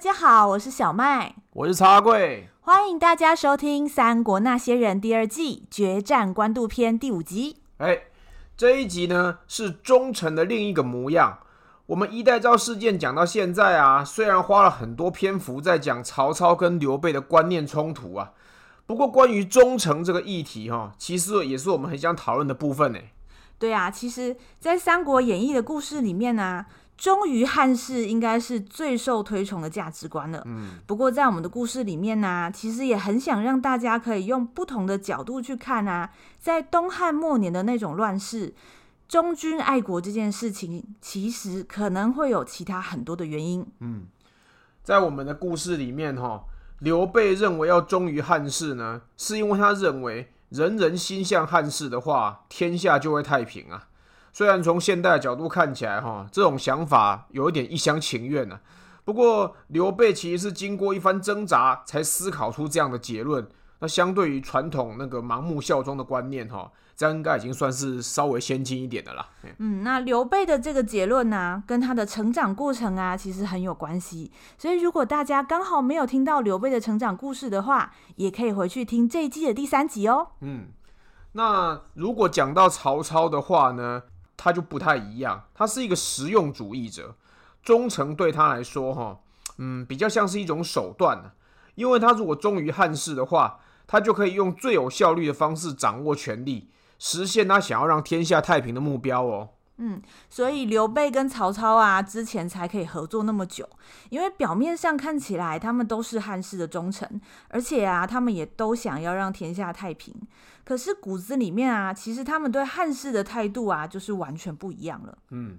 大家好，我是小麦，我是茶贵，欢迎大家收听《三国那些人》第二季决战官渡篇第五集。哎，这一集呢是忠臣的另一个模样。我们一代诏事件讲到现在啊，虽然花了很多篇幅在讲曹操跟刘备的观念冲突啊，不过关于忠诚这个议题哈，其实也是我们很想讨论的部分呢。对啊，其实，在《三国演义》的故事里面呢、啊。忠于汉室应该是最受推崇的价值观了。嗯，不过在我们的故事里面呢、啊，其实也很想让大家可以用不同的角度去看啊，在东汉末年的那种乱世，忠君爱国这件事情，其实可能会有其他很多的原因。嗯，在我们的故事里面，哈，刘备认为要忠于汉室呢，是因为他认为人人心向汉室的话，天下就会太平啊。虽然从现代的角度看起来，哈，这种想法有一点一厢情愿呢。不过刘备其实是经过一番挣扎，才思考出这样的结论。那相对于传统那个盲目效忠的观念，哈，这样应该已经算是稍微先进一点的啦。嗯，那刘备的这个结论呢、啊，跟他的成长过程啊，其实很有关系。所以如果大家刚好没有听到刘备的成长故事的话，也可以回去听这一季的第三集哦。嗯，那如果讲到曹操的话呢？他就不太一样，他是一个实用主义者，忠诚对他来说，哈，嗯，比较像是一种手段，因为他如果忠于汉室的话，他就可以用最有效率的方式掌握权力，实现他想要让天下太平的目标哦。嗯，所以刘备跟曹操啊，之前才可以合作那么久，因为表面上看起来他们都是汉室的忠臣，而且啊，他们也都想要让天下太平。可是骨子里面啊，其实他们对汉室的态度啊，就是完全不一样了。嗯，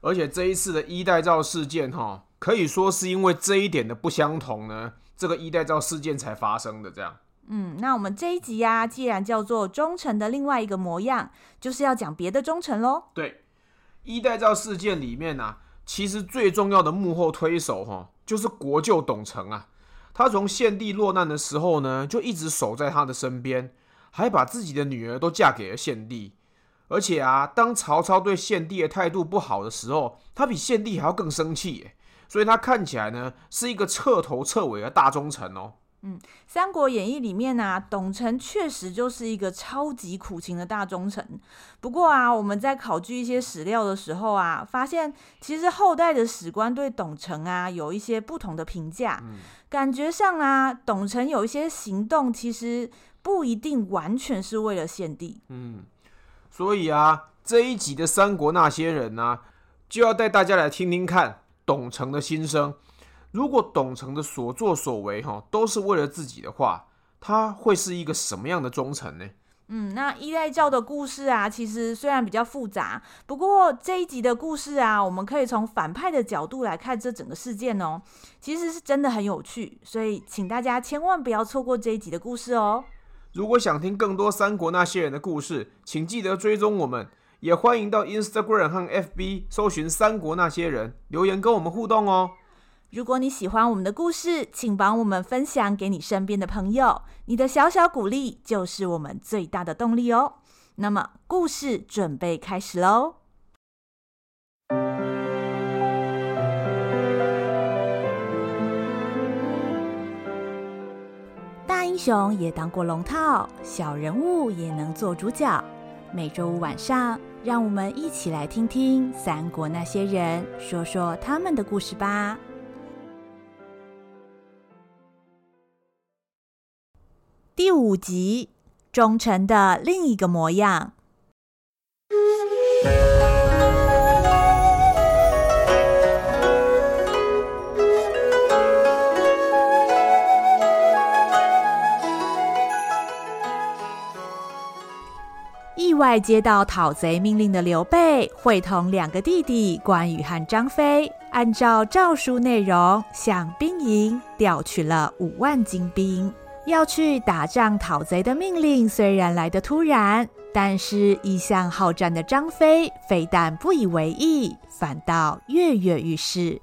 而且这一次的衣带诏事件哈，可以说是因为这一点的不相同呢，这个衣带诏事件才发生的这样。嗯，那我们这一集啊，既然叫做忠臣的另外一个模样，就是要讲别的忠臣喽。对。衣带诏事件里面呢、啊，其实最重要的幕后推手哈，就是国舅董承啊。他从献帝落难的时候呢，就一直守在他的身边，还把自己的女儿都嫁给了献帝。而且啊，当曹操对献帝的态度不好的时候，他比献帝还要更生气。所以他看起来呢，是一个彻头彻尾的大忠臣哦。嗯，《三国演义》里面啊，董承确实就是一个超级苦情的大忠臣。不过啊，我们在考据一些史料的时候啊，发现其实后代的史官对董承啊有一些不同的评价。嗯，感觉上啊，董承有一些行动其实不一定完全是为了献帝。嗯，所以啊，这一集的《三国那些人》呢，就要带大家来听听看董承的心声。如果董承的所作所为哈都是为了自己的话，他会是一个什么样的忠臣呢？嗯，那依赖教的故事啊，其实虽然比较复杂，不过这一集的故事啊，我们可以从反派的角度来看这整个事件哦，其实是真的很有趣，所以请大家千万不要错过这一集的故事哦。如果想听更多三国那些人的故事，请记得追踪我们，也欢迎到 Instagram 和 FB 搜寻三国那些人，留言跟我们互动哦。如果你喜欢我们的故事，请帮我们分享给你身边的朋友。你的小小鼓励就是我们最大的动力哦。那么，故事准备开始喽！大英雄也当过龙套，小人物也能做主角。每周五晚上，让我们一起来听听三国那些人说说他们的故事吧。第五集，忠诚的另一个模样。意外接到讨贼命令的刘备，会同两个弟弟关羽和张飞，按照诏书内容，向兵营调取了五万精兵，要去打仗讨贼的命令虽然来得突然，但是一向好战的张飞非但不以为意，反倒跃跃欲试。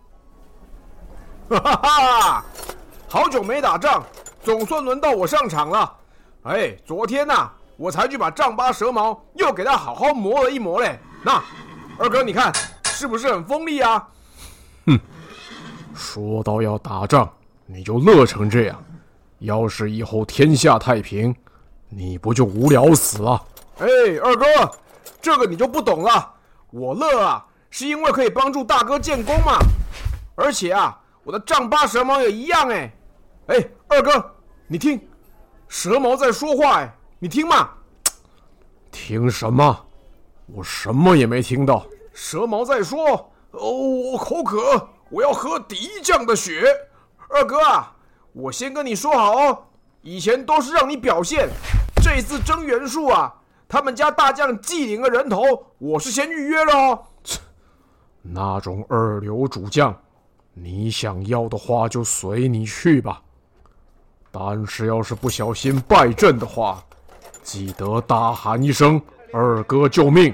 哈 哈哈！好久没打仗，总算轮到我上场了。哎，昨天呐、啊，我才去把丈八蛇矛又给他好好磨了一磨嘞。那二哥，你看是不是很锋利啊？哼，说到要打仗，你就乐成这样。要是以后天下太平，你不就无聊死了？哎，二哥，这个你就不懂了。我乐啊，是因为可以帮助大哥建功嘛。而且啊。我的丈八蛇矛也一样哎，哎，二哥，你听，蛇矛在说话哎，你听嘛？听什么？我什么也没听到。蛇矛在说：“哦，我口渴，我要喝敌将的血。”二哥啊，我先跟你说好哦，以前都是让你表现，这次争元术啊，他们家大将季领的人头，我是先预约了哦。那种二流主将。你想要的话就随你去吧，但是要是不小心败阵的话，记得大喊一声“二哥救命”，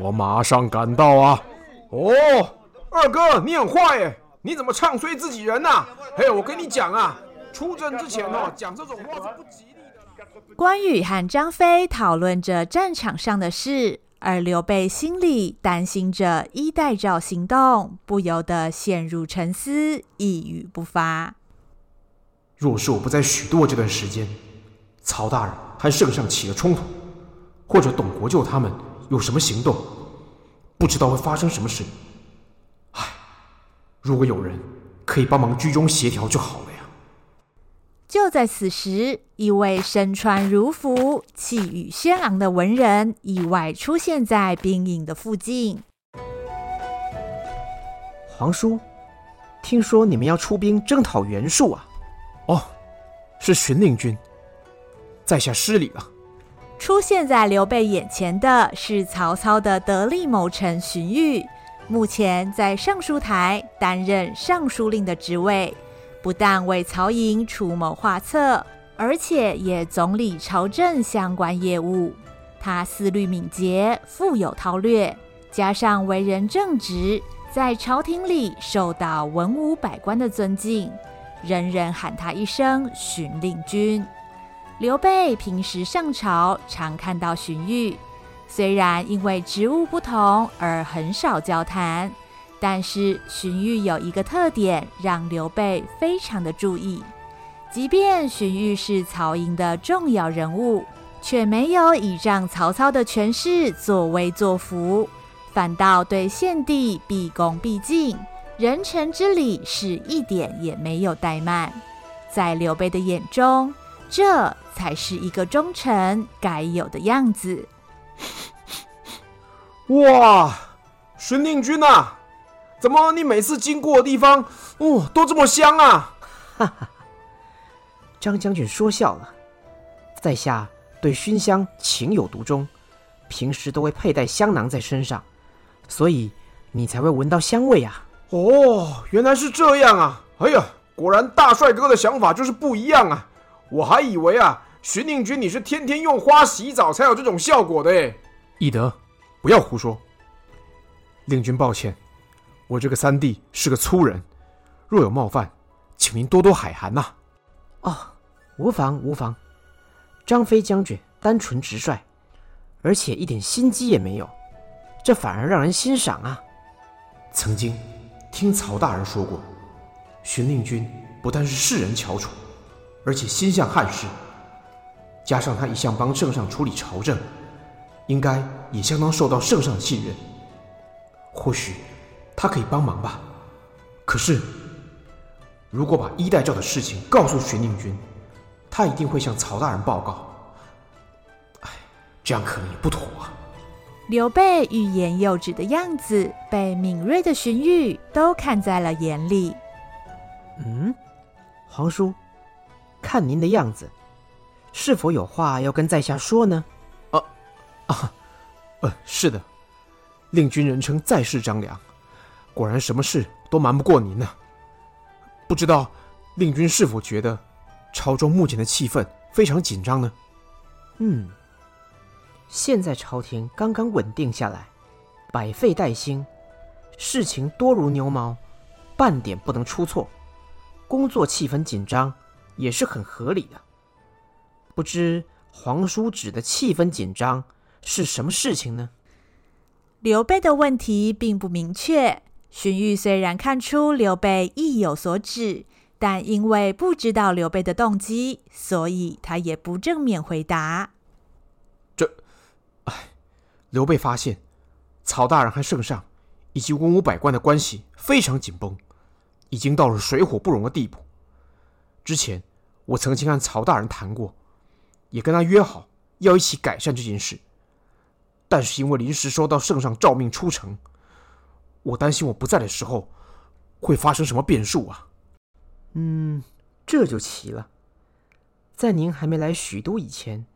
我马上赶到啊！哦，二哥你很坏耶，你怎么唱衰自己人呐、啊？嘿，我跟你讲啊，出征之前哦，讲这种话是不吉利的。关羽和张飞讨论着战场上的事。而刘备心里担心着衣带诏行动，不由得陷入沉思，一语不发。若是我不在许都这段时间，曹大人和圣上起了冲突，或者董国舅他们有什么行动，不知道会发生什么事。唉，如果有人可以帮忙居中协调就好了呀。就在此时，一位身穿儒服、气宇轩昂的文人意外出现在兵营的附近。皇叔，听说你们要出兵征讨袁术啊？哦，是荀令君，在下失礼了。出现在刘备眼前的是曹操的得力谋臣荀彧，目前在尚书台担任尚书令的职位。不但为曹营出谋划策，而且也总理朝政相关业务。他思虑敏捷，富有韬略，加上为人正直，在朝廷里受到文武百官的尊敬，人人喊他一声“荀令君”。刘备平时上朝常看到荀彧，虽然因为职务不同而很少交谈。但是荀彧有一个特点，让刘备非常的注意。即便荀彧是曹营的重要人物，却没有倚仗曹操的权势作威作福，反倒对献帝毕恭毕敬，人臣之礼是一点也没有怠慢。在刘备的眼中，这才是一个忠臣该有的样子。哇，荀令君呐！怎么，你每次经过的地方，哦，都这么香啊？哈哈，张将军说笑了，在下对熏香情有独钟，平时都会佩戴香囊在身上，所以你才会闻到香味啊。哦，原来是这样啊！哎呀，果然大帅哥的想法就是不一样啊！我还以为啊，荀令君你是天天用花洗澡才有这种效果的诶。翼德，不要胡说。令君抱歉。我这个三弟是个粗人，若有冒犯，请您多多海涵呐。哦，无妨无妨。张飞将军单纯直率，而且一点心机也没有，这反而让人欣赏啊。曾经听曹大人说过，荀令君不但是世人翘楚，而且心向汉室，加上他一向帮圣上处理朝政，应该也相当受到圣上信任。或许。他可以帮忙吧，可是如果把衣带诏的事情告诉荀宁君，他一定会向曹大人报告。哎，这样可能也不妥啊。刘备欲言又止的样子，被敏锐的荀彧都看在了眼里。嗯，皇叔，看您的样子，是否有话要跟在下说呢？啊啊，呃，是的，令君人称在世张良，果然什么事都瞒不过您呢。不知道令君是否觉得朝中目前的气氛非常紧张呢？嗯，现在朝廷刚刚稳定下来，百废待兴，事情多如牛毛，半点不能出错，工作气氛紧张也是很合理的。不知皇叔指的气氛紧张是什么事情呢？刘备的问题并不明确。荀彧虽然看出刘备意有所指，但因为不知道刘备的动机，所以他也不正面回答。这，哎，刘备发现曹大人和圣上以及文武百官的关系非常紧绷，已经到了水火不容的地步。之前我曾经和曹大人谈过，也跟他约好要一起改善这件事，但是因为临时收到圣上诏命出城。我担心我不在的时候会发生什么变数啊？嗯，这就奇了。在您还没来许都以前，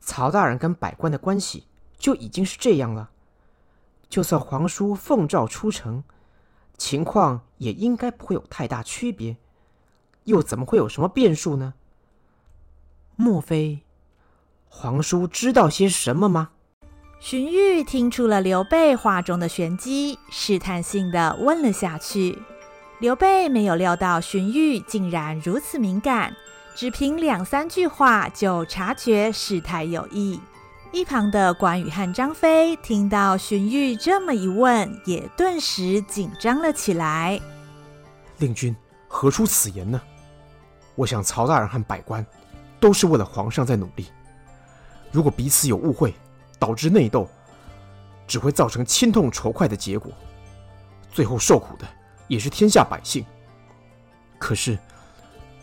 曹大人跟百官的关系就已经是这样了。就算皇叔奉诏出城，情况也应该不会有太大区别。又怎么会有什么变数呢？莫非皇叔知道些什么吗？荀彧听出了刘备话中的玄机，试探性的问了下去。刘备没有料到荀彧竟然如此敏感，只凭两三句话就察觉事态有异。一旁的关羽和张飞听到荀彧这么一问，也顿时紧张了起来。令君何出此言呢？我想曹大人和百官都是为了皇上在努力，如果彼此有误会，导致内斗，只会造成亲痛仇快的结果，最后受苦的也是天下百姓。可是，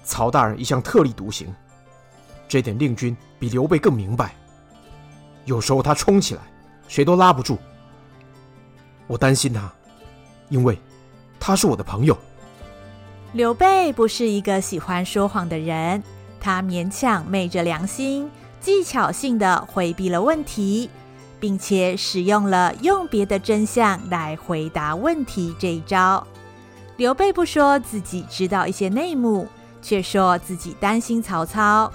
曹大人一向特立独行，这点令君比刘备更明白。有时候他冲起来，谁都拉不住。我担心他，因为他是我的朋友。刘备不是一个喜欢说谎的人，他勉强昧着良心。技巧性的回避了问题，并且使用了用别的真相来回答问题这一招。刘备不说自己知道一些内幕，却说自己担心曹操。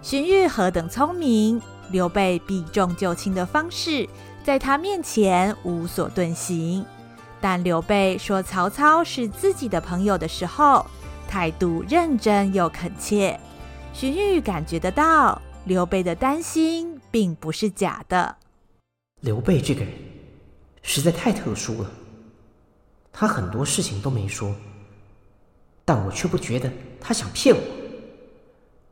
荀彧何等聪明，刘备避重就轻的方式在他面前无所遁形。但刘备说曹操是自己的朋友的时候，态度认真又恳切。荀彧感觉得到。刘备的担心并不是假的。刘备这个人实在太特殊了，他很多事情都没说，但我却不觉得他想骗我。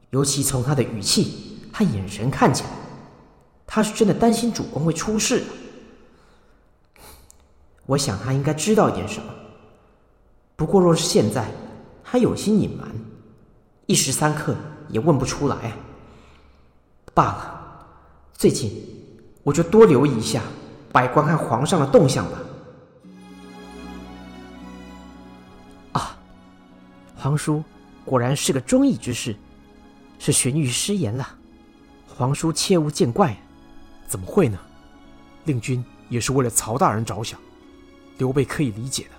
尤其从他的语气和眼神看起来，他是真的担心主公会出事。我想他应该知道一点什么，不过若是现在他有心隐瞒，一时三刻也问不出来啊。罢了，最近我就多留意一下百官和皇上的动向吧。啊，皇叔果然是个忠义之士，是荀彧失言了，皇叔切勿见怪。怎么会呢？令君也是为了曹大人着想，刘备可以理解的。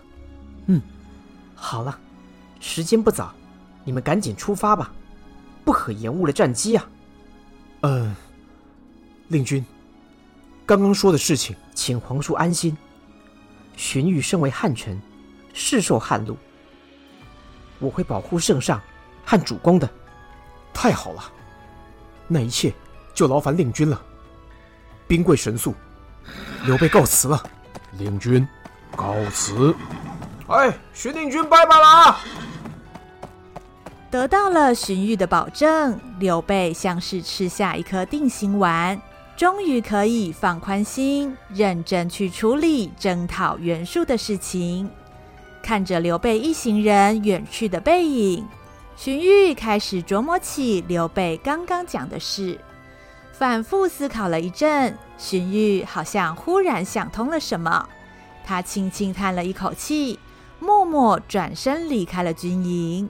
嗯，好了，时间不早，你们赶紧出发吧，不可延误了战机啊。嗯，令君，刚刚说的事情，请皇叔安心。荀彧身为汉臣，是受汉禄，我会保护圣上和主公的。太好了，那一切就劳烦令君了。兵贵神速，刘备告辞了。令君告辞。哎，荀令君拜拜了啊！得到了荀彧的保证，刘备像是吃下一颗定心丸，终于可以放宽心，认真去处理征讨袁术的事情。看着刘备一行人远去的背影，荀彧开始琢磨起刘备刚刚讲的事，反复思考了一阵，荀彧好像忽然想通了什么，他轻轻叹了一口气，默默转身离开了军营。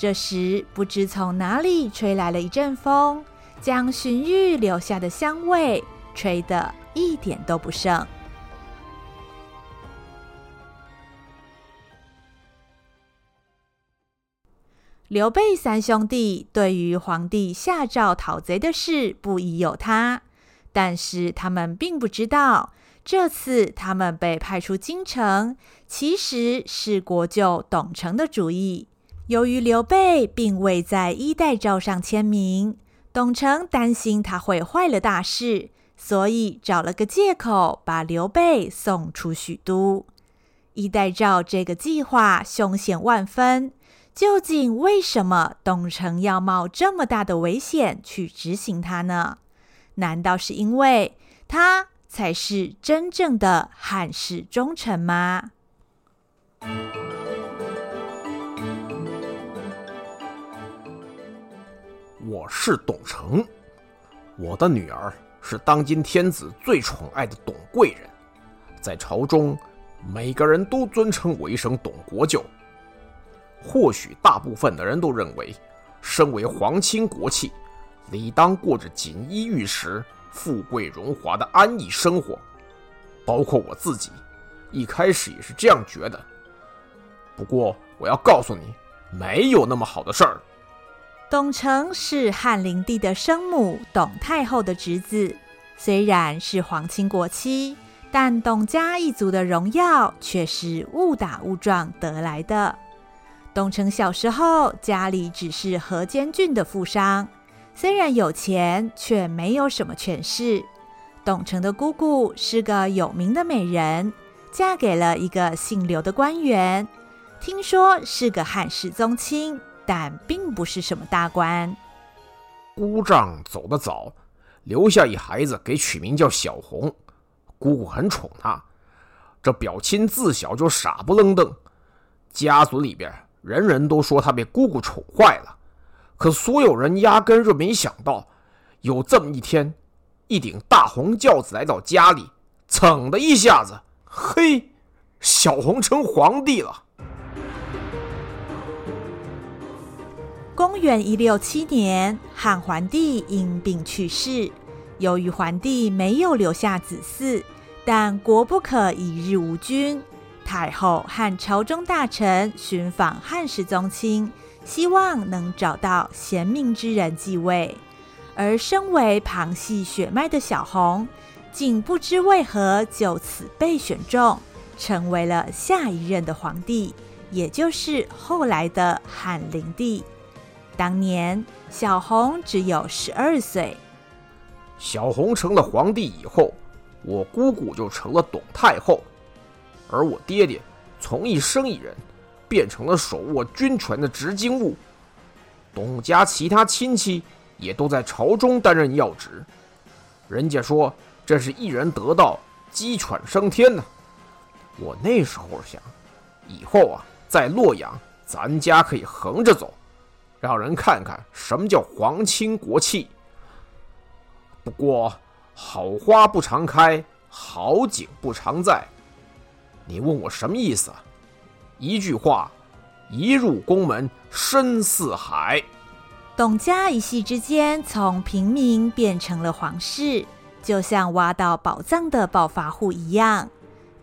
这时，不知从哪里吹来了一阵风，将荀彧留下的香味吹得一点都不剩。刘备三兄弟对于皇帝下诏讨贼的事不疑有他，但是他们并不知道，这次他们被派出京城，其实是国舅董承的主意。由于刘备并未在衣带诏上签名，董承担心他会坏了大事，所以找了个借口把刘备送出许都。衣带诏这个计划凶险万分。究竟为什么董承要冒这么大的危险去执行它呢？难道是因为他才是真正的汉室忠臣吗？我是董承，我的女儿是当今天子最宠爱的董贵人，在朝中每个人都尊称我一声董国舅。或许大部分的人都认为，身为皇亲国戚，理当过着锦衣玉食、富贵荣华的安逸生活。包括我自己，一开始也是这样觉得。不过，我要告诉你，没有那么好的事儿。董承是汉灵帝的生母董太后的侄子，虽然是皇亲国戚，但董家一族的荣耀却是误打误撞得来的。董承小时候家里只是河间郡的富商，虽然有钱，却没有什么权势。董承的姑姑是个有名的美人，嫁给了一个姓刘的官员，听说是个汉室宗亲，但并不是什么大官。姑丈走得早，留下一孩子，给取名叫小红。姑姑很宠他，这表亲自小就傻不愣登，家族里边。人人都说他被姑姑宠坏了，可所有人压根就没想到，有这么一天，一顶大红轿子来到家里，噌的一下子，嘿，小红成皇帝了。公元一六七年，汉桓帝因病去世。由于桓帝没有留下子嗣，但国不可一日无君。太后和朝中大臣寻访汉室宗亲，希望能找到贤明之人继位。而身为旁系血脉的小红，竟不知为何就此被选中，成为了下一任的皇帝，也就是后来的汉灵帝。当年小红只有十二岁。小红成了皇帝以后，我姑姑就成了董太后。而我爹爹从一生意人变成了手握军权的执金吾，董家其他亲戚也都在朝中担任要职。人家说这是一人得道，鸡犬升天呢。我那时候想，以后啊，在洛阳，咱家可以横着走，让人看看什么叫皇亲国戚。不过，好花不常开，好景不常在。你问我什么意思？一句话，一入宫门深似海。董家一夕之间从平民变成了皇室，就像挖到宝藏的暴发户一样。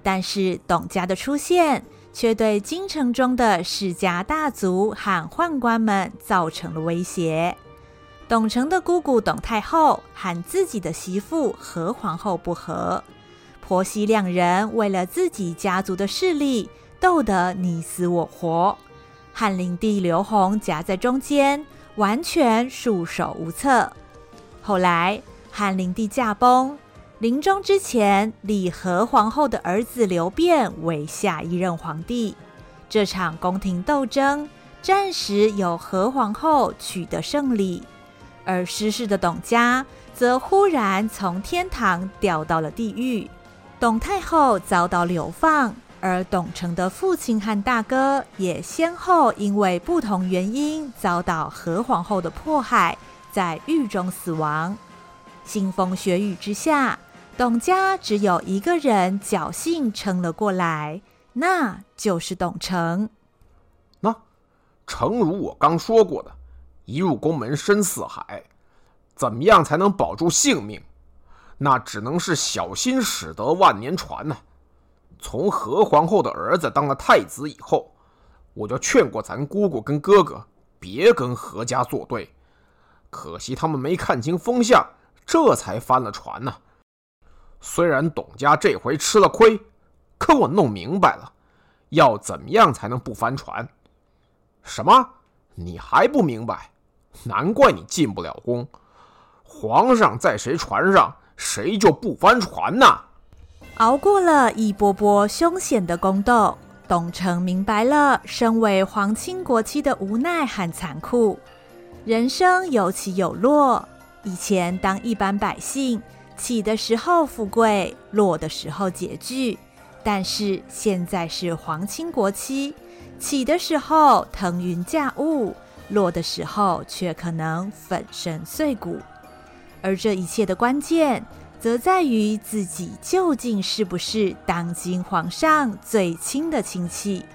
但是董家的出现，却对京城中的世家大族和宦官们造成了威胁。董承的姑姑董太后和自己的媳妇何皇后不和。婆媳两人为了自己家族的势力斗得你死我活，汉灵帝刘宏夹在中间，完全束手无策。后来汉灵帝驾崩，临终之前立何皇后的儿子刘辩为下一任皇帝。这场宫廷斗争暂时由何皇后取得胜利，而失势的董家则忽然从天堂掉到了地狱。董太后遭到流放，而董承的父亲和大哥也先后因为不同原因遭到何皇后的迫害，在狱中死亡。腥风血雨之下，董家只有一个人侥幸撑了过来，那就是董承。那，诚如我刚说过的，一入宫门深似海，怎么样才能保住性命？那只能是小心驶得万年船呐、从何皇后的儿子当了太子以后，我就劝过咱姑姑跟哥哥别跟何家作对，可惜他们没看清风向，这才翻了船呐、虽然董家这回吃了亏，可我弄明白了，要怎么样才能不翻船？什么？你还不明白？难怪你进不了宫。皇上在谁船上，谁就不翻船呐。熬过了一波波凶险的宫斗，董承明白了身为皇亲国戚的无奈和残酷。人生有起有落，以前当一般百姓，起的时候富贵，落的时候拮据；但是现在是皇亲国戚，起的时候腾云驾雾，落的时候却可能粉身碎骨。而这一切的关键，则在于自己究竟是不是当今皇上最亲的亲戚。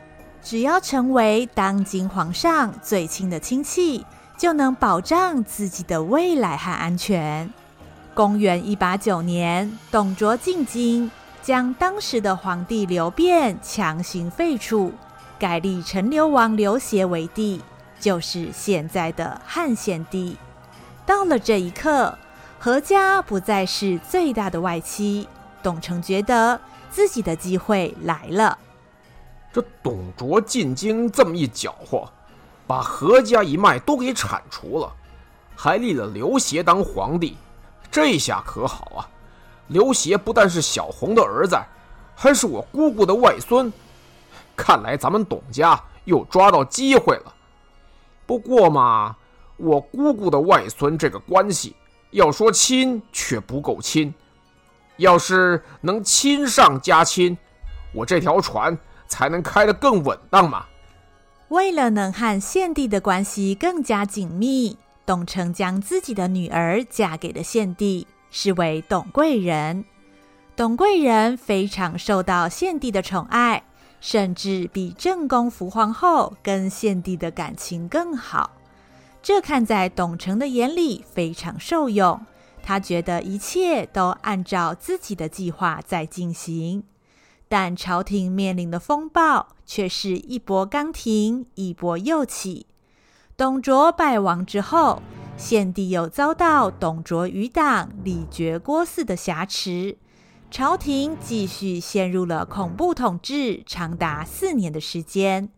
只要成为当今皇上最亲的亲戚，就能保障自己的未来和安全。公元一八九年，董卓进京，将当时的皇帝刘辩强行废黜，改立陈留王刘协为帝，就是现在的汉献帝。到了这一刻，何家不再是最大的外戚，董承觉得自己的机会来了。这董卓进京这么一搅和，把何家一脉都给铲除了，还立了刘协当皇帝，这下可好啊！刘协不但是小红的儿子，还是我姑姑的外孙，看来咱们董家又抓到机会了。不过嘛，我姑姑的外孙这个关系。要说亲却不够亲，要是能亲上加亲，我这条船才能开得更稳当嘛。为了能和献帝的关系更加紧密，董承将自己的女儿嫁给了献帝，是为董贵人。董贵人非常受到献帝的宠爱，甚至比正宫福皇后跟献帝的感情更好。这看在董承的眼里非常受用，他觉得一切都按照自己的计划在进行，但朝廷面临的风暴却是一波刚停，一波又起。董卓败亡之后，献帝又遭到董卓余党李傕郭汜的挟持，朝廷继续陷入了恐怖统治，长达四年的时间，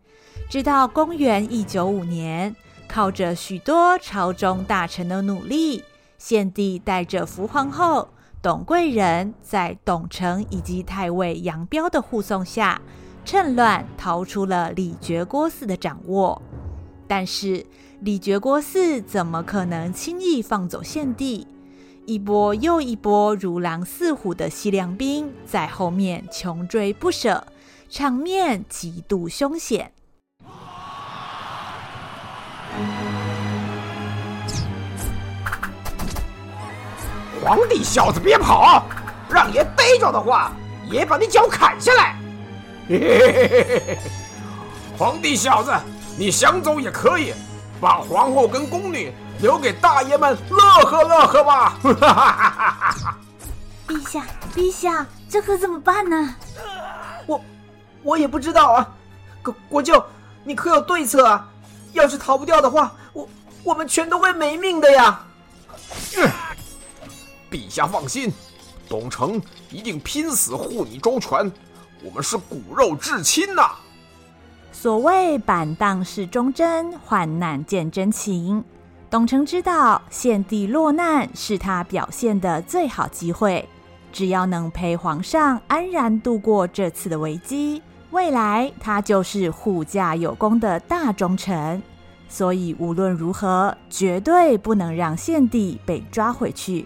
直到公元一九五年。靠着许多朝中大臣的努力，献帝带着福皇后、董贵人，在董承以及太尉杨彪的护送下，趁乱逃出了李傕郭汜的掌握。但是李傕郭汜怎么可能轻易放走献帝？一波又一波如狼似虎的西凉兵在后面穷追不舍，场面极度凶险。皇帝小子，别跑！让爷逮着的话，爷把你脚砍下来。嘿嘿嘿嘿嘿！皇帝小子，你想走也可以，把皇后跟宫女留给大爷们乐呵乐呵吧。哈哈哈哈哈！陛下，陛下，这可怎么办呢？我，我也不知道啊。国国舅，你可有对策啊？要是逃不掉的话，我我们全都会没命的呀。嗯陛下放心，董承一定拼死护你周全，我们是骨肉至亲呐。所谓板荡是忠贞，患难见真情。董承知道献帝落难是他表现的最好机会，只要能陪皇上安然度过这次的危机，未来他就是护驾有功的大忠臣。所以无论如何，绝对不能让献帝被抓回去。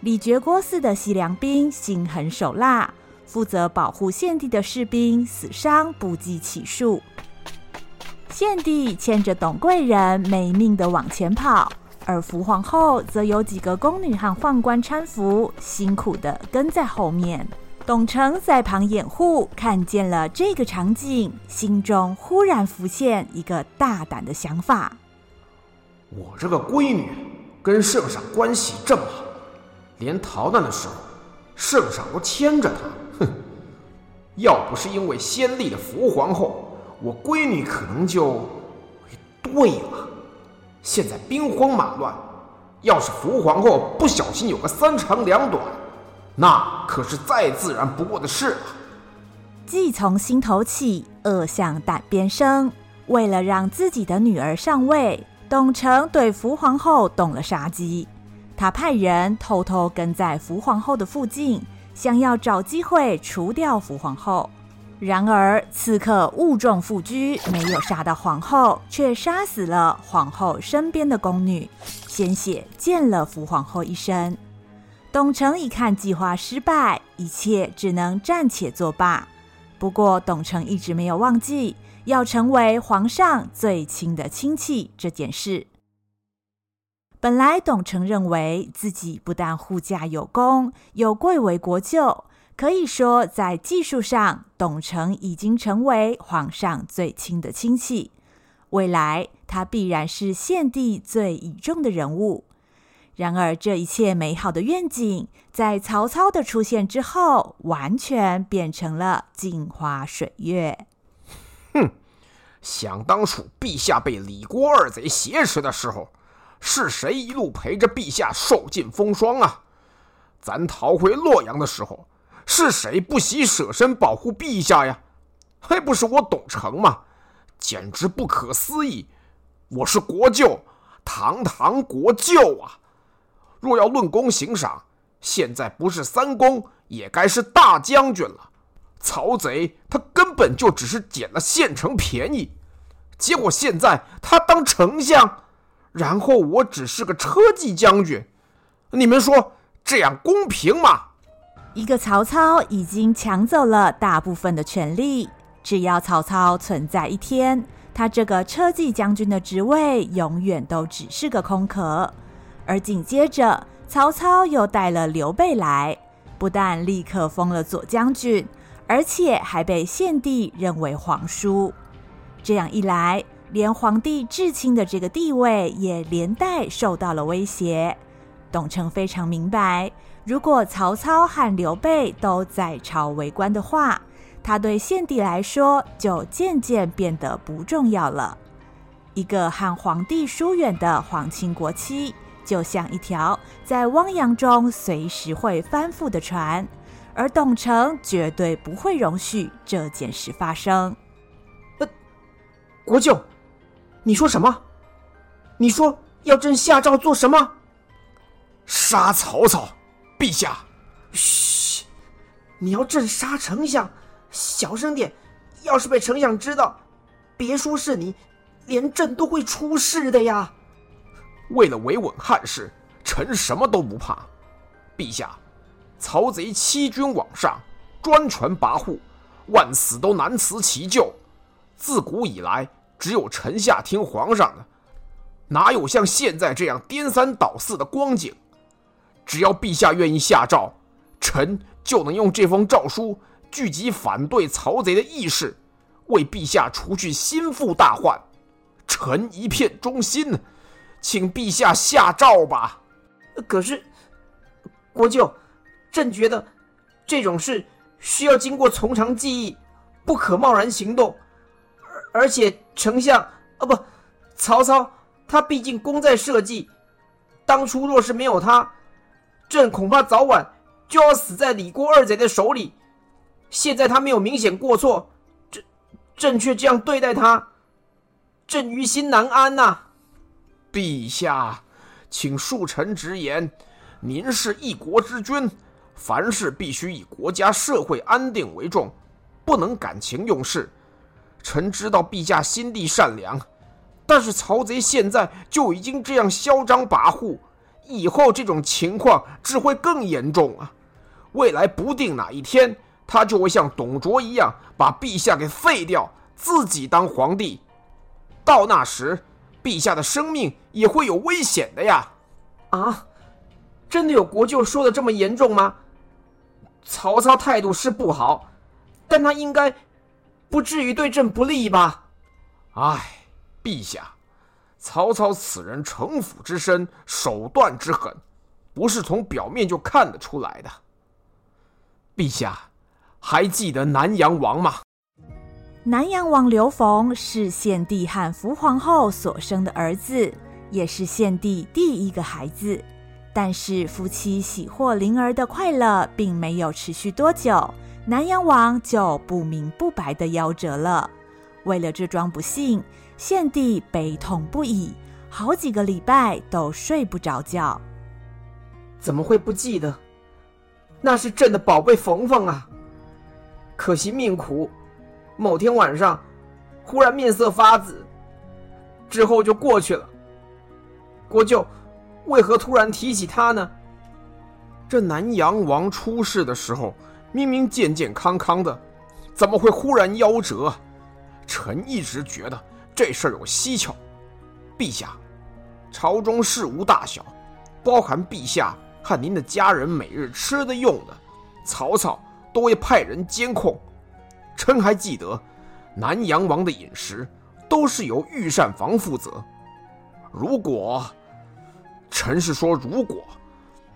李傕郭汜的西凉兵心狠手辣，负责保护献帝的士兵死伤不计其数。献帝牵着董贵人没命的往前跑，而福皇后则有几个宫女和宦官搀扶，辛苦的跟在后面。董承在旁掩护，看见了这个场景，心中忽然浮现一个大胆的想法：我这个闺女跟圣上关系这么好。连逃难的时候，圣上都牵着他。要不是因为先帝的福皇后，我闺女可能就……对了，现在兵荒马乱，要是福皇后不小心有个三长两短，那可是再自然不过的事了。计从心头起，恶向胆边生。为了让自己的女儿上位，董承对福皇后动了杀机。他派人偷偷跟在福皇后的附近，想要找机会除掉福皇后。然而刺客误中副车，没有杀到皇后，却杀死了皇后身边的宫女，鲜血溅了福皇后一身。董承一看计划失败，一切只能暂且作罢。不过，董承一直没有忘记要成为皇上最亲的亲戚这件事。本来，董承认为自己不但护驾有功，又贵为国舅，可以说在技术上，董承已经成为皇上最亲的亲戚。未来，他必然是献帝最倚重的人物。然而，这一切美好的愿景，在曹操的出现之后，完全变成了镜花水月。哼！想当初，陛下被李郭二贼挟持的时候，是谁一路陪着陛下受尽风霜啊？咱逃回洛阳的时候，是谁不惜舍身保护陛下呀？还不是我董承吗？简直不可思议！我是国舅，堂堂国舅啊！若要论功行赏，现在不是三公，也该是大将军了。曹贼他根本就只是捡了县城便宜，结果现在他当丞相，然后我只是个车骑将军，你们说这样公平吗？一个曹操已经抢走了大部分的权力，只要曹操存在一天，他这个车骑将军的职位永远都只是个空壳。而紧接着，曹操又带了刘备来，不但立刻封了左将军，而且还被献帝认为皇叔。这样一来，连皇帝至亲的这个地位也连带受到了威胁。董承非常明白，如果曹操和刘备都在朝为官的话，他对献帝来说就渐渐变得不重要了。一个和皇帝疏远的皇亲国戚。就像一条在汪洋中随时会翻覆的船，而董承绝对不会容许这件事发生。国舅，你说什么？你说要朕下诏做什么？杀曹操！陛下，嘘！你要朕杀丞相，小声点。要是被丞相知道，别说是你，连朕都会出事的呀。为了维稳汉室，臣什么都不怕。陛下，曹贼欺君罔上，专权跋扈，万死都难辞其咎。自古以来，只有臣下听皇上的，哪有像现在这样颠三倒四的光景？只要陛下愿意下诏，臣就能用这封诏书聚集反对曹贼的义士，为陛下除去心腹大患。臣一片忠心。请陛下下诏吧。可是，国舅，朕觉得这种事需要经过从长计议，不可贸然行动。而且，丞相啊，不，曹操，他毕竟功在社稷。当初若是没有他，朕恐怕早晚就要死在李郭二贼的手里。现在他没有明显过错，朕朕却这样对待他，朕于心难安呐、陛下，请恕臣直言，您是一国之君，凡事必须以国家社会安定为重，不能感情用事。臣知道陛下心地善良，但是曹贼现在就已经这样嚣张跋扈，以后这种情况只会更严重啊！未来不定哪一天，他就会像董卓一样，把陛下给废掉，自己当皇帝。到那时，陛下的生命也会有危险的呀！啊，真的有国舅说的这么严重吗？曹操态度是不好，但他应该不至于对朕不利吧？唉，陛下，曹操此人城府之深，手段之狠，不是从表面就看得出来的。陛下，还记得南阳王吗？南阳王刘逢是献帝和福皇后所生的儿子，也是献帝第一个孩子。但是夫妻喜获麟儿的快乐并没有持续多久，南阳王就不明不白的夭折了。为了这桩不幸，献帝悲痛不已，好几个礼拜都睡不着觉。怎么会不记得？那是朕的宝贝冯冯啊！可惜命苦。某天晚上，忽然面色发紫，之后就过去了。国舅，为何突然提起他呢？这南阳王出事的时候，明明健健康康的，怎么会忽然夭折？臣一直觉得这事儿有蹊跷。陛下，朝中事无大小，包含陛下和您的家人每日吃的用的，曹操都会派人监控。臣还记得，南阳王的饮食都是由御膳房负责。如果，臣是说，如果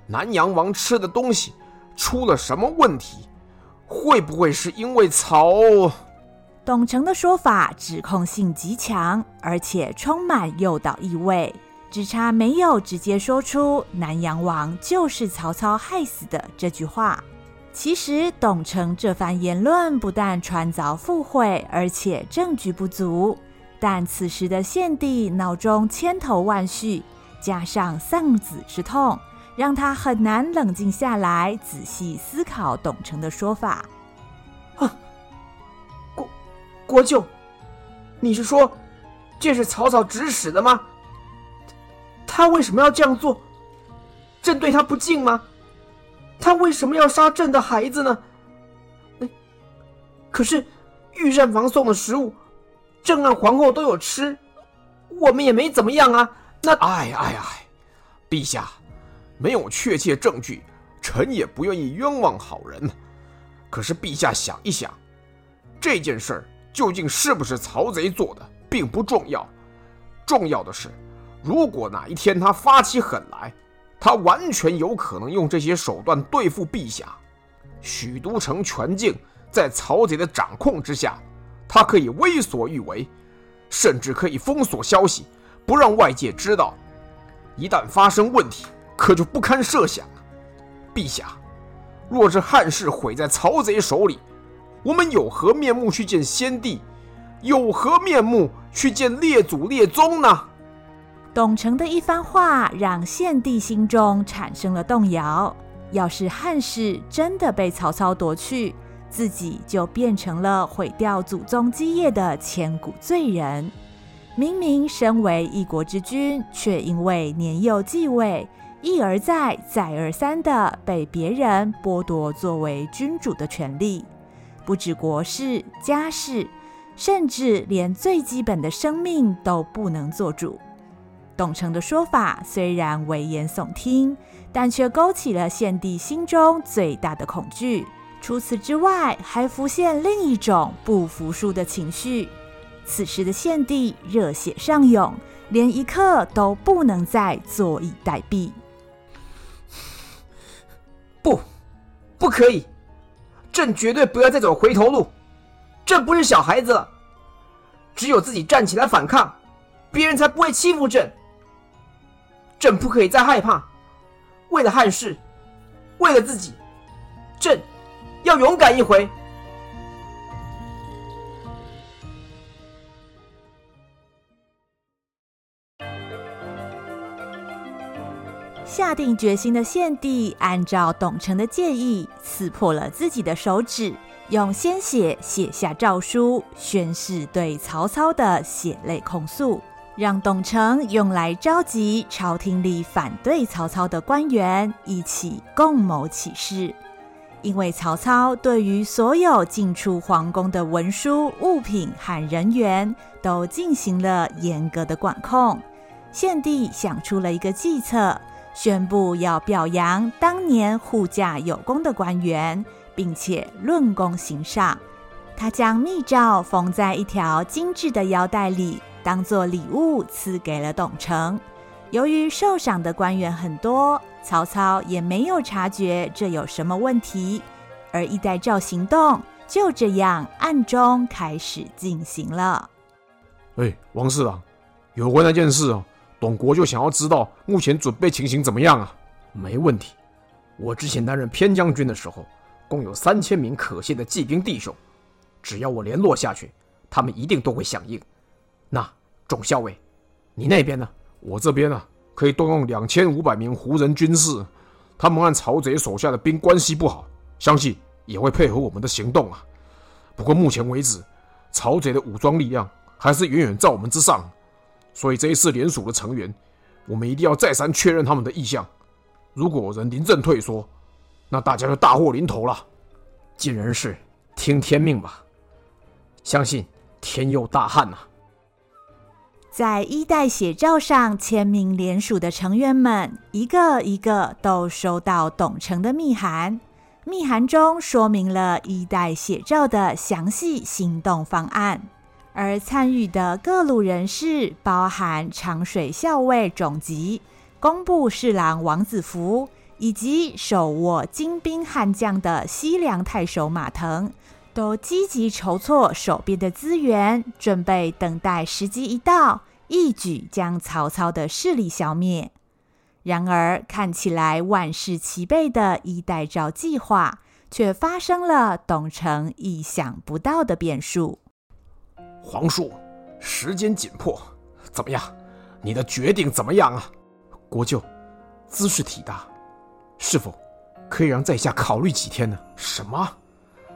南阳王吃的东西出了什么问题，会不会是因为曹？董承的说法指控性极强，而且充满诱导意味，只差没有直接说出南阳王就是曹操害死的这句话。其实，董承这番言论不但穿凿附会，而且证据不足。但此时的献帝脑中千头万绪，加上丧子之痛，让他很难冷静下来，仔细思考董承的说法。啊，国国舅，你是说这是曹操指使的吗？他为什么要这样做？朕对他不敬吗？他为什么要杀朕的孩子呢？可是御膳房送的食物，朕和皇后都有吃，我们也没怎么样啊。那……哎哎哎，陛下，没有确切证据，臣也不愿意冤枉好人。可是陛下想一想，这件事儿究竟是不是曹贼做的，并不重要，重要的是，如果哪一天他发起狠来。他完全有可能用这些手段对付陛下。许都城全境在曹贼的掌控之下，他可以为所欲为，甚至可以封锁消息，不让外界知道。一旦发生问题，可就不堪设想了。陛下，若是汉室毁在曹贼手里，我们有何面目去见先帝？有何面目去见列祖列宗呢？董承的一番话让献帝心中产生了动摇。要是汉室真的被曹操夺去，自己就变成了毁掉祖宗基业的千古罪人。明明身为一国之君，却因为年幼继位，一而再、再而三的被别人剥夺作为君主的权利。不止国事、家事，甚至连最基本的生命都不能做主。董承的说法虽然危言耸听，但却勾起了献帝心中最大的恐惧。除此之外，还浮现另一种不服输的情绪。此时的献帝热血上涌，连一刻都不能再坐以待毙。不，不可以！朕绝对不要再走回头路。朕不是小孩子了，只有自己站起来反抗，别人才不会欺负朕。朕不可以再害怕，为了汉室，为了自己，朕要勇敢一回。下定决心的献帝，按照董承的建议，刺破了自己的手指，用鲜血写下诏书，宣誓对曹操的血泪控诉。让董承用来召集朝廷里反对曹操的官员一起共谋起事，因为曹操对于所有进出皇宫的文书、物品和人员都进行了严格的管控。献帝想出了一个计策，宣布要表扬当年护驾有功的官员，并且论功行赏。他将密诏缝在一条精致的腰带里。当做礼物赐给了董承。由于受赏的官员很多，曹操也没有察觉这有什么问题，而一代诏行动就这样暗中开始进行了。哎，王侍郎，有关那件事啊，董国就想要知道目前准备情形怎么样啊？没问题，我之前担任偏将军的时候，共有三千名可信的骑兵弟兄，只要我联络下去，他们一定都会响应。那总校尉，你那边呢？我这边呢、啊？可以动用两千五百名胡人军士，他们和曹贼手下的兵关系不好，相信也会配合我们的行动啊。不过目前为止，曹贼的武装力量还是远远在我们之上，所以这一次联署的成员，我们一定要再三确认他们的意向。如果人临阵退缩，那大家就大祸临头了。尽人事，听天命吧。相信天佑大汉呐、在衣带血诏上签名联署的成员们，一个一个都收到董承的密函。密函中说明了衣带血诏的详细行动方案，而参与的各路人士包含长水校尉种吉、工部侍郎王子服，以及手握精兵悍将的西凉太守马腾，都积极筹措手边的资源，准备等待时机一到。一举将曹操的势力消灭。然而，看起来万事齐备的衣带诏计划，却发生了董承意想不到的变数。皇叔，时间紧迫，怎么样？你的决定怎么样啊？国舅，兹事体大，是否可以让在下考虑几天呢？什么？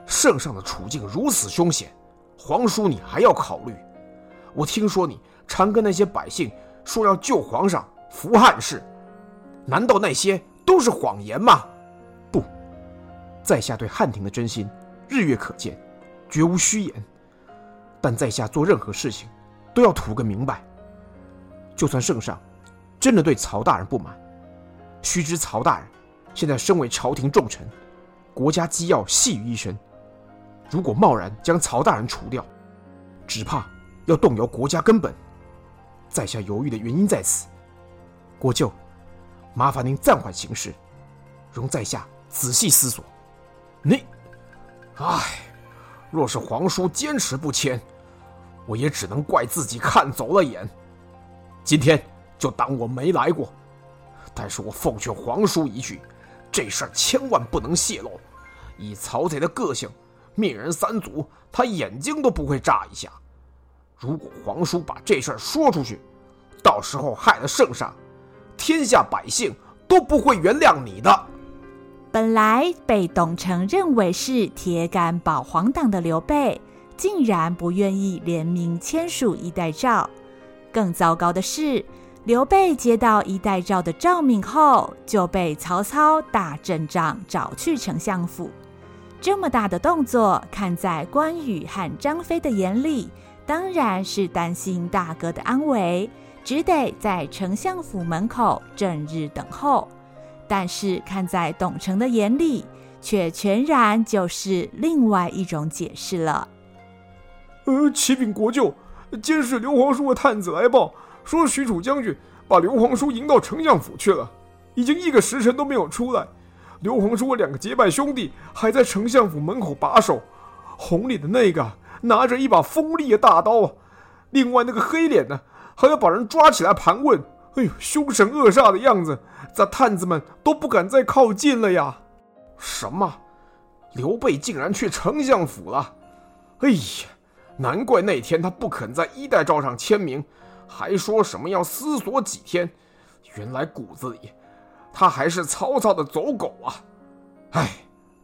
圣上的处境如此凶险，皇叔你还要考虑？我听说你。常跟那些百姓说要救皇上、扶汉室，难道那些都是谎言吗？不，在下对汉廷的真心日月可见，绝无虚言。但在下做任何事情，都要图个明白。就算圣上真的对曹大人不满，须知曹大人现在身为朝廷重臣，国家机要系于一身，如果贸然将曹大人除掉，只怕要动摇国家根本。在下犹豫的原因在此，国舅，麻烦您暂缓行事，容在下仔细思索。你，唉，若是皇叔坚持不签，我也只能怪自己看走了眼。今天就当我没来过。但是我奉劝皇叔一句，这事儿千万不能泄露。以曹贼的个性，灭人三族，他眼睛都不会眨一下。如果皇叔把这事儿说出去，到时候害了圣上，天下百姓都不会原谅你的。本来被董承认为是铁杆保皇党的刘备，竟然不愿意联名签署衣带诏。更糟糕的是，刘备接到衣带诏的诏命后，就被曹操大阵仗找去丞相府。这么大的动作，看在关羽和张飞的眼里。当然是担心大哥的安危，只得在丞相府门口整日等候。但是看在董承的眼里，却全然就是另外一种解释了。呃，启禀国舅，监视刘皇叔的探子来报说，许褚将军把刘皇叔迎到丞相府去了，已经一个时辰都没有出来。刘皇叔和两个结拜兄弟还在丞相府门口把守，红脸的那个。拿着一把锋利的大刀啊！另外那个黑脸呢，还要把人抓起来盘问。哎呦，凶神恶煞的样子，咱探子们都不敢再靠近了呀！什么？刘备竟然去丞相府了？哎呀，难怪那天他不肯在衣带诏上签名，还说什么要思索几天。原来骨子里他还是曹操的走狗啊！哎，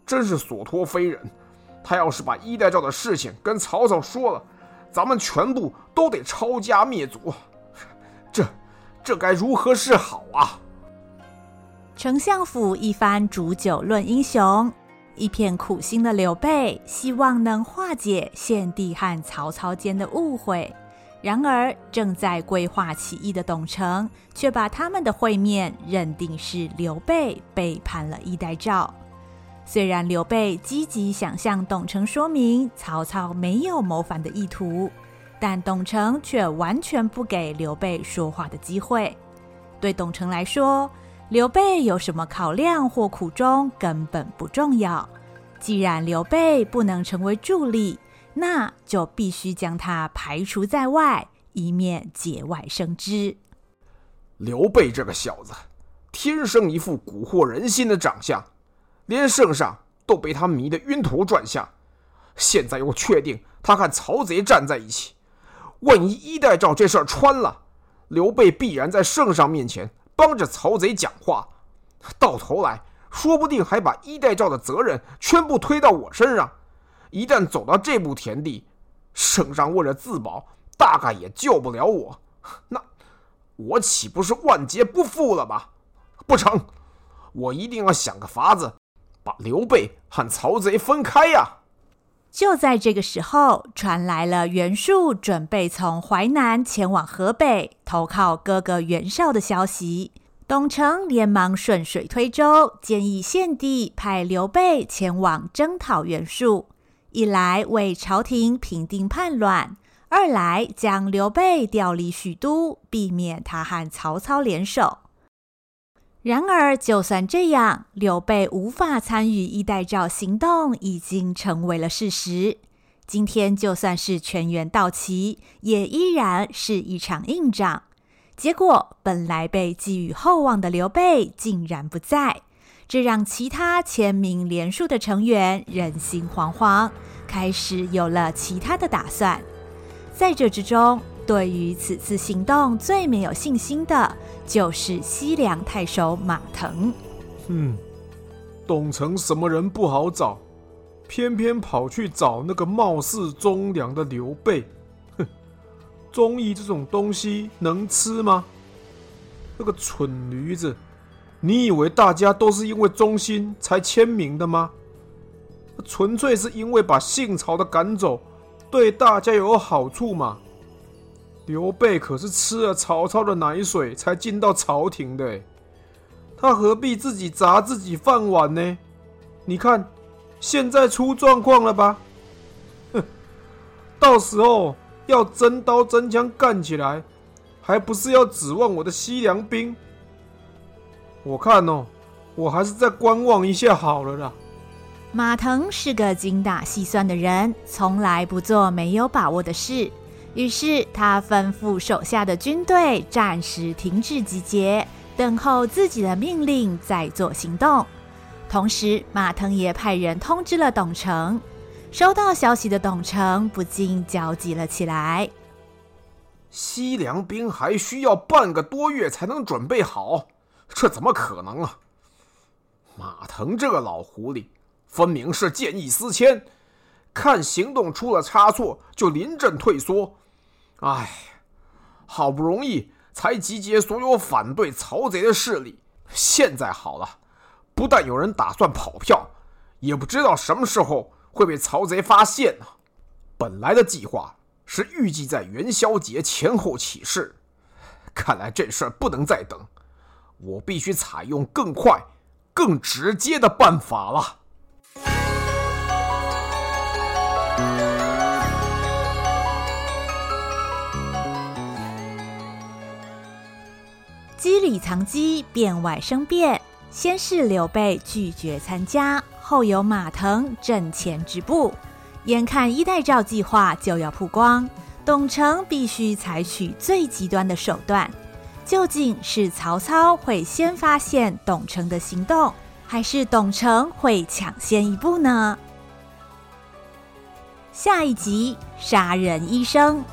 真是所托非人。他要是把衣带诏的事情跟曹操说了，咱们全部都得抄家灭族，这这该如何是好啊？丞相府一番煮酒论英雄，一片苦心的刘备希望能化解献帝和曹操间的误会，然而正在规划起义的董承却把他们的会面认定是刘备背叛了衣带诏。虽然刘备积极想向董承说明曹操没有谋反的意图，但董承却完全不给刘备说话的机会。对董承来说，刘备有什么考量或苦衷根本不重要。既然刘备不能成为助力，那就必须将他排除在外，以免节外生枝。刘备这个小子，天生一副蛊惑人心的长相，连圣上都被他迷得晕头转向。现在又确定他和曹贼站在一起，万一衣带诏这事儿穿了，刘备必然在圣上面前帮着曹贼讲话，到头来说不定还把衣带诏的责任全部推到我身上。一旦走到这步田地，圣上为了自保，大概也救不了我。那我岂不是万劫不复了吗？不成，我一定要想个法子，把刘备和曹贼分开呀！就在这个时候，传来了袁术准备从淮南前往河北投靠哥哥袁绍的消息。董承连忙顺水推舟，建议献帝派刘备前往征讨袁术，一来为朝廷平定叛乱，二来将刘备调离许都，避免他和曹操联手。然而，就算这样，刘备无法参与衣带诏行动已经成为了事实。今天就算是全员到齐，也依然是一场硬仗。结果，本来被寄予厚望的刘备竟然不在，这让其他签名连署的成员人心惶惶，开始有了其他的打算。在这之中，对于此次行动最没有信心的，就是西凉太守马腾。嗯，董承什么人不好找，偏偏跑去找那个貌似忠良的刘备。哼，忠义这种东西能吃吗？那个蠢驴子，你以为大家都是因为忠心才签名的吗？纯粹是因为把姓曹的赶走，对大家有好处嘛。刘备可是吃了曹操的奶水才进到朝廷的，他何必自己砸自己饭碗呢？你看，现在出状况了吧？哼，到时候要真刀真枪干起来，还不是要指望我的西凉兵？我看哦，我还是再观望一下好了啦。马腾是个精打细算的人，从来不做没有把握的事。于是他吩咐手下的军队暂时停止集结，等候自己的命令再做行动。同时，马腾也派人通知了董承。收到消息的董承不禁焦急了起来。西凉兵还需要半个多月才能准备好，这怎么可能啊？马腾这个老狐狸，分明是见异思迁，看行动出了差错就临阵退缩。哎，好不容易才集结所有反对曹贼的势力，现在好了，不但有人打算跑票，也不知道什么时候会被曹贼发现呢。本来的计划是预计在元宵节前后起事，看来这事儿不能再等，我必须采用更快、更直接的办法了。机里藏机，变外生变。先是刘备拒绝参加，后有马腾阵前止步。眼看衣带诏计划就要曝光，董承必须采取最极端的手段。究竟是曹操会先发现董承的行动，还是董承会抢先一步呢？下一集，杀人医生